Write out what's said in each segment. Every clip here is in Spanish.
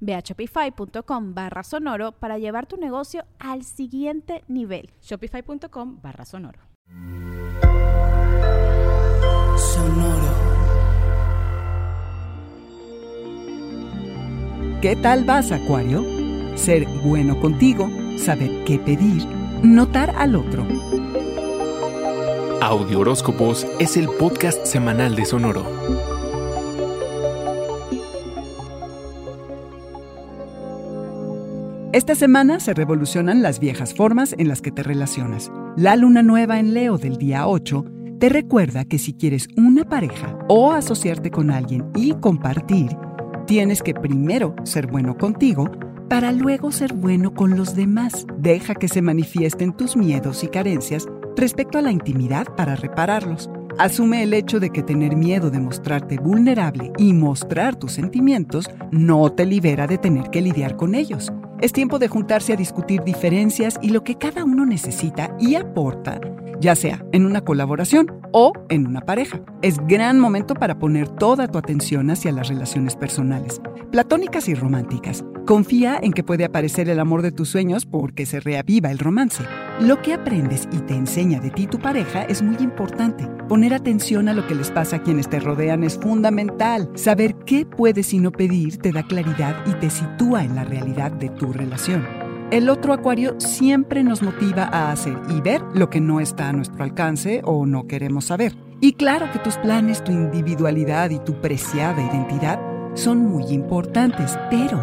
Ve a shopify.com barra sonoro para llevar tu negocio al siguiente nivel. Shopify.com barra sonoro. Sonoro. ¿Qué tal vas, Acuario? Ser bueno contigo, saber qué pedir, notar al otro. Audio Horóscopos es el podcast semanal de Sonoro. Esta semana se revolucionan las viejas formas en las que te relacionas. La luna nueva en Leo del día 8 te recuerda que si quieres una pareja o asociarte con alguien y compartir, tienes que primero ser bueno contigo para luego ser bueno con los demás. Deja que se manifiesten tus miedos y carencias respecto a la intimidad para repararlos. Asume el hecho de que tener miedo de mostrarte vulnerable y mostrar tus sentimientos no te libera de tener que lidiar con ellos. Es tiempo de juntarse a discutir diferencias y lo que cada uno necesita y aporta, ya sea en una colaboración o en una pareja. Es gran momento para poner toda tu atención hacia las relaciones personales, platónicas y románticas. Confía en que puede aparecer el amor de tus sueños porque se reaviva el romance. Lo que aprendes y te enseña de ti tu pareja es muy importante. Poner atención a lo que les pasa a quienes te rodean es fundamental. Saber qué puedes y no pedir te da claridad y te sitúa en la realidad de tu relación. El otro acuario siempre nos motiva a hacer y ver lo que no está a nuestro alcance o no queremos saber. Y claro que tus planes, tu individualidad y tu preciada identidad son muy importantes, pero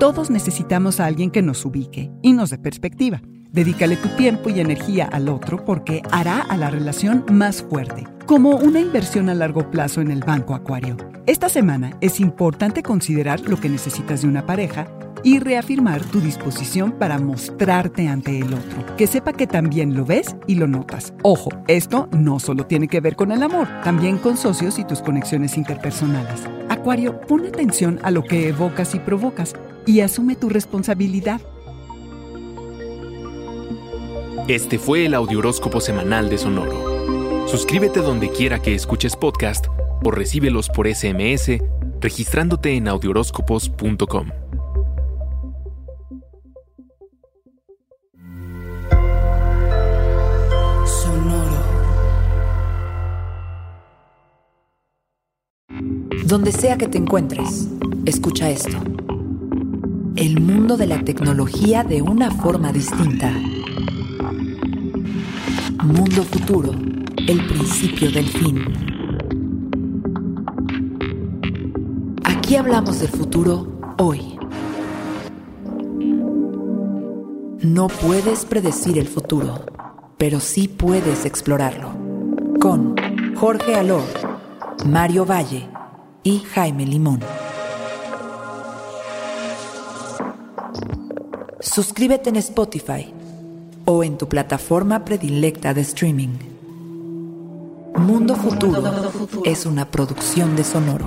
todos necesitamos a alguien que nos ubique y nos dé perspectiva. Dedícale tu tiempo y energía al otro porque hará a la relación más fuerte, como una inversión a largo plazo en el banco acuario. Esta semana es importante considerar lo que necesitas de una pareja y reafirmar tu disposición para mostrarte ante el otro, que sepa que también lo ves y lo notas. Ojo, esto no solo tiene que ver con el amor, también con socios y tus conexiones interpersonales. Acuario, pon atención a lo que evocas y provocas y asume tu responsabilidad. Este fue el Audioróscopo Semanal de Sonoro. Suscríbete donde quiera que escuches podcast o recíbelos por SMS registrándote en audioróscopos.com. Donde sea que te encuentres, escucha esto. El mundo de la tecnología de una forma distinta. Mundo futuro, el principio del fin. Aquí hablamos del futuro hoy. No puedes predecir el futuro, pero sí puedes explorarlo. Con Jorge Alor, Mario Valle y Jaime Limón. Suscríbete en Spotify o en tu plataforma predilecta de streaming. Mundo Futuro es una producción de Sonoro.